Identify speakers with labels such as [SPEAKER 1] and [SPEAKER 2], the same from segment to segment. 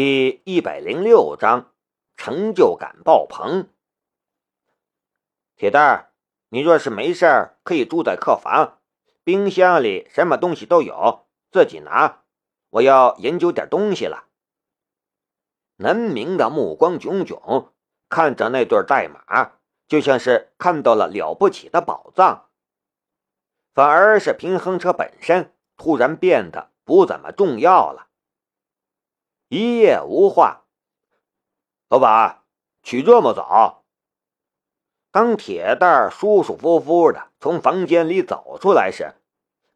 [SPEAKER 1] 第一百零六章，成就感爆棚。铁蛋儿，你若是没事儿，可以住在客房，冰箱里什么东西都有，自己拿。我要研究点东西了。南明的目光炯炯，看着那对代码，就像是看到了了不起的宝藏。反而是平衡车本身，突然变得不怎么重要了。一夜无话。老板，起这么早？当铁蛋儿舒舒服服的从房间里走出来时，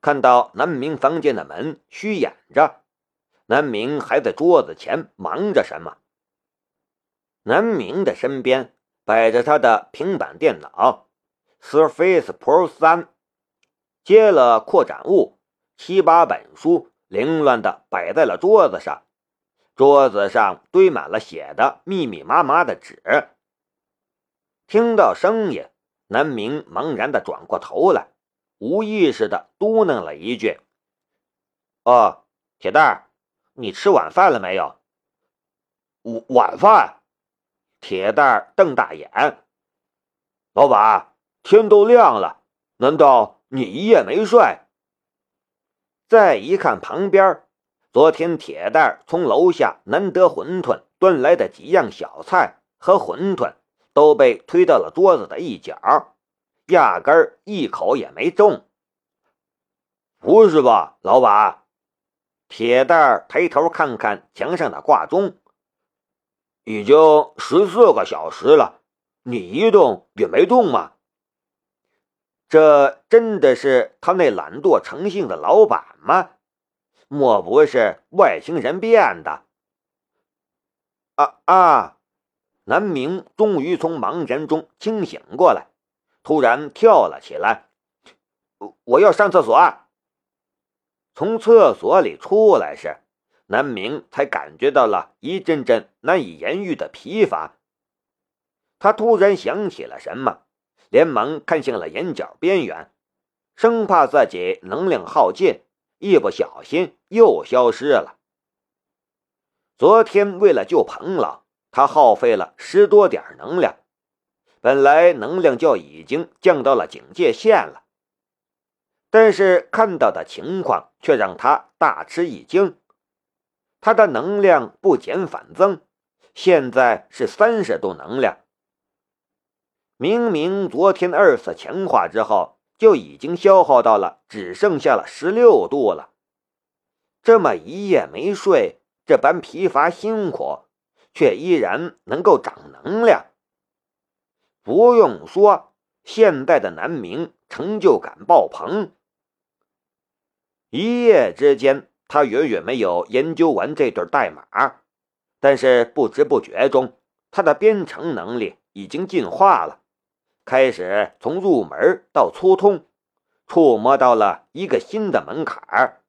[SPEAKER 1] 看到南明房间的门虚掩着，南明还在桌子前忙着什么？南明的身边摆着他的平板电脑，Surface Pro 三，接了扩展物，七八本书凌乱的摆在了桌子上。桌子上堆满了写的密密麻麻的纸。听到声音，南明茫然的转过头来，无意识的嘟囔了一句：“哦，铁蛋儿，你吃晚饭了没有？”“
[SPEAKER 2] 晚晚饭？”
[SPEAKER 1] 铁蛋儿瞪大眼：“
[SPEAKER 2] 老板，天都亮了，难道你一夜没睡？”
[SPEAKER 1] 再一看旁边。昨天铁蛋从楼下难得馄饨端来的几样小菜和馄饨都被推到了桌子的一角，压根一口也没动。
[SPEAKER 2] 不是吧，老板？
[SPEAKER 1] 铁蛋抬头看看墙上的挂钟，
[SPEAKER 2] 已经十四个小时了，你一动也没动吗？
[SPEAKER 1] 这真的是他那懒惰成性的老板吗？莫不是外星人变的？啊啊！南明终于从茫然中清醒过来，突然跳了起来：“我要上厕所！”从厕所里出来时，南明才感觉到了一阵阵难以言喻的疲乏。他突然想起了什么，连忙看向了眼角边缘，生怕自己能量耗尽。一不小心又消失了。昨天为了救彭老，他耗费了十多点能量，本来能量就已经降到了警戒线了，但是看到的情况却让他大吃一惊。他的能量不减反增，现在是三十度能量。明明昨天二次强化之后。就已经消耗到了，只剩下了十六度了。这么一夜没睡，这般疲乏辛苦，却依然能够长能量。不用说，现在的南明成就感爆棚。一夜之间，他远远没有研究完这段代码，但是不知不觉中，他的编程能力已经进化了。开始从入门到粗通，触摸到了一个新的门槛儿。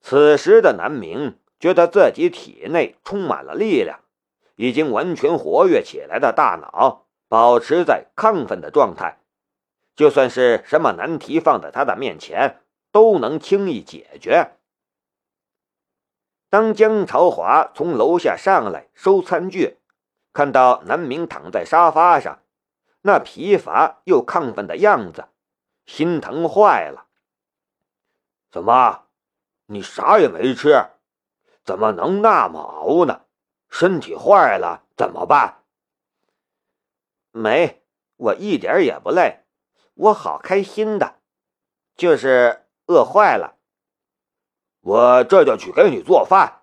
[SPEAKER 1] 此时的南明觉得自己体内充满了力量，已经完全活跃起来的大脑保持在亢奋的状态，就算是什么难题放在他的面前，都能轻易解决。当江朝华从楼下上来收餐具，看到南明躺在沙发上。那疲乏又亢奋的样子，心疼坏了。
[SPEAKER 2] 怎么，你啥也没吃？怎么能那么熬呢？身体坏了怎么办？
[SPEAKER 1] 没，我一点也不累，我好开心的，就是饿坏了。
[SPEAKER 2] 我这就去给你做饭。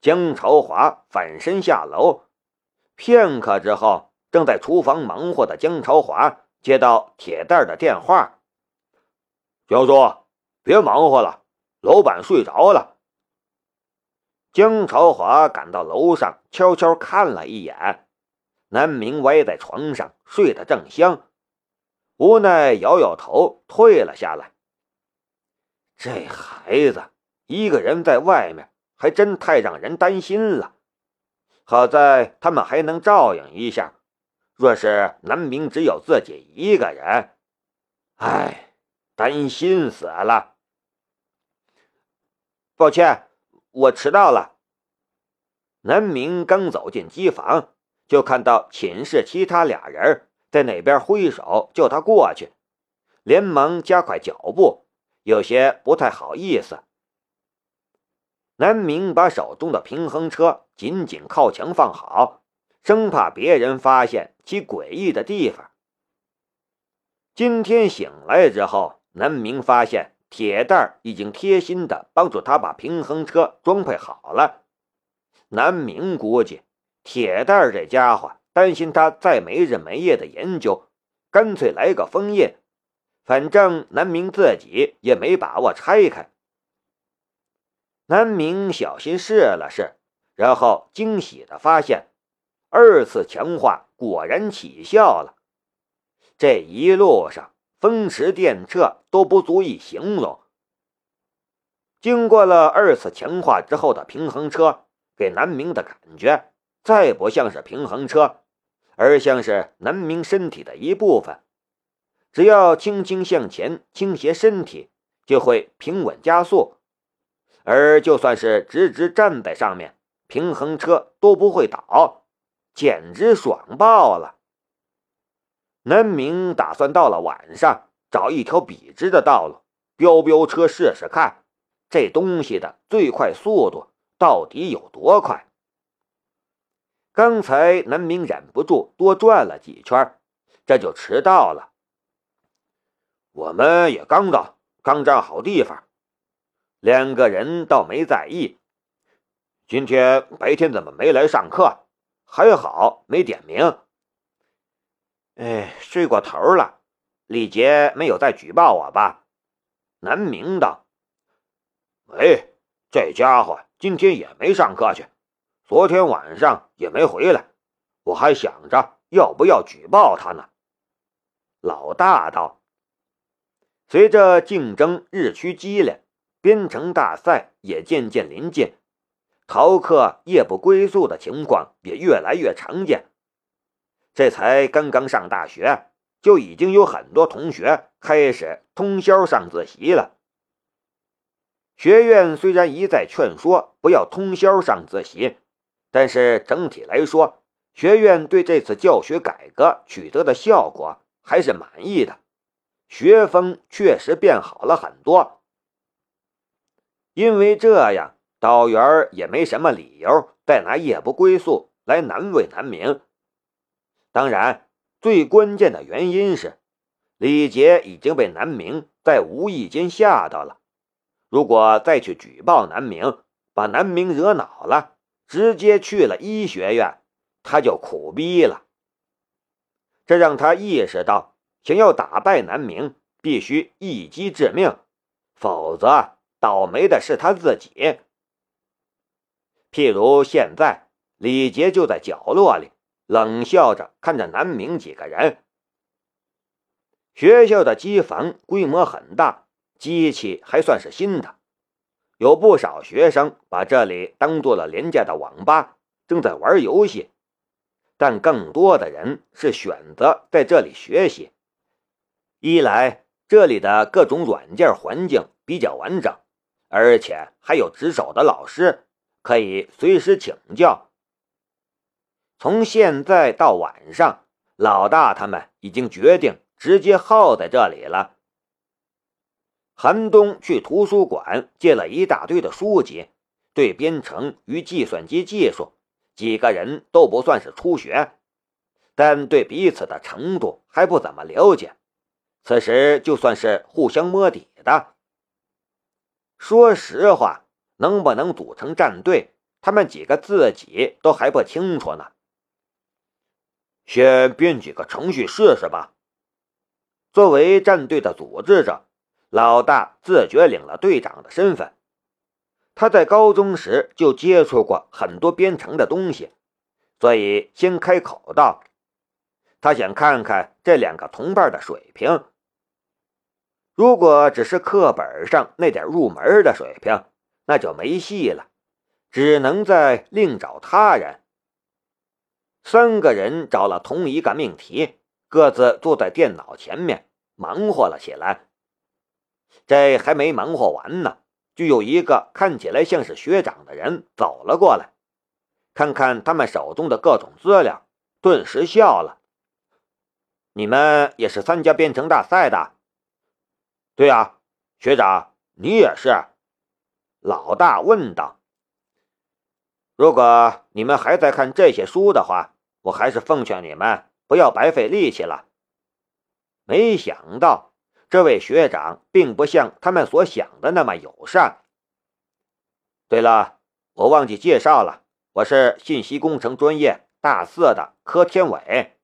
[SPEAKER 1] 江朝华反身下楼，片刻之后。正在厨房忙活的江朝华接到铁蛋的电话：“
[SPEAKER 2] 江叔，别忙活了，老板睡着了。”
[SPEAKER 1] 江朝华赶到楼上，悄悄看了一眼，南明歪在床上睡得正香，无奈摇摇头退了下来。这孩子一个人在外面，还真太让人担心了。好在他们还能照应一下。若是南明只有自己一个人，唉，担心死了。抱歉，我迟到了。南明刚走进机房，就看到寝室其他俩人在那边挥手叫他过去，连忙加快脚步，有些不太好意思。南明把手中的平衡车紧紧靠墙放好，生怕别人发现其诡异的地方。今天醒来之后，南明发现铁蛋已经贴心的帮助他把平衡车装配好了。南明估计，铁蛋这家伙担心他再没日没夜的研究，干脆来个封印。反正南明自己也没把握拆开。南明小心试了试，然后惊喜的发现，二次强化果然起效了。这一路上风驰电掣都不足以形容。经过了二次强化之后的平衡车，给南明的感觉再不像是平衡车，而像是南明身体的一部分。只要轻轻向前倾斜身体，就会平稳加速。而就算是直直站在上面，平衡车都不会倒，简直爽爆了。南明打算到了晚上找一条笔直的道路，飙飙车试试看，这东西的最快速度到底有多快。刚才南明忍不住多转了几圈，这就迟到了。
[SPEAKER 2] 我们也刚到，刚站好地方。两个人倒没在意。今天白天怎么没来上课？还好没点名。
[SPEAKER 1] 哎，睡过头了。李杰没有再举报我吧？南明道。
[SPEAKER 2] 喂，这家伙今天也没上课去，昨天晚上也没回来。我还想着要不要举报他呢。
[SPEAKER 1] 老大道。随着竞争日趋激烈。编程大赛也渐渐临近，逃课夜不归宿的情况也越来越常见。这才刚刚上大学，就已经有很多同学开始通宵上自习了。学院虽然一再劝说不要通宵上自习，但是整体来说，学院对这次教学改革取得的效果还是满意的，学风确实变好了很多。因为这样，导员也没什么理由再拿夜不归宿来难为南明。当然，最关键的原因是，李杰已经被南明在无意间吓到了。如果再去举报南明，把南明惹恼了，直接去了医学院，他就苦逼了。这让他意识到，想要打败南明，必须一击致命，否则。倒霉的是他自己。譬如现在，李杰就在角落里冷笑着看着南明几个人。学校的机房规模很大，机器还算是新的，有不少学生把这里当做了廉价的网吧，正在玩游戏。但更多的人是选择在这里学习。一来，这里的各种软件环境比较完整。而且还有值守的老师，可以随时请教。从现在到晚上，老大他们已经决定直接耗在这里了。韩东去图书馆借了一大堆的书籍，对编程与计算机技术，几个人都不算是初学，但对彼此的程度还不怎么了解。此时就算是互相摸底的。说实话，能不能组成战队，他们几个自己都还不清楚呢。
[SPEAKER 2] 先编几个程序试试吧。
[SPEAKER 1] 作为战队的组织者，老大自觉领了队长的身份。他在高中时就接触过很多编程的东西，所以先开口道：“他想看看这两个同伴的水平。”如果只是课本上那点入门的水平，那就没戏了，只能再另找他人。三个人找了同一个命题，各自坐在电脑前面忙活了起来。这还没忙活完呢，就有一个看起来像是学长的人走了过来，看看他们手中的各种资料，顿时笑了。你们也是参加编程大赛的？
[SPEAKER 2] 对啊，学长，你也是？
[SPEAKER 1] 老大问道。如果你们还在看这些书的话，我还是奉劝你们不要白费力气了。没想到这位学长并不像他们所想的那么友善。对了，我忘记介绍了，我是信息工程专业大四的柯天伟。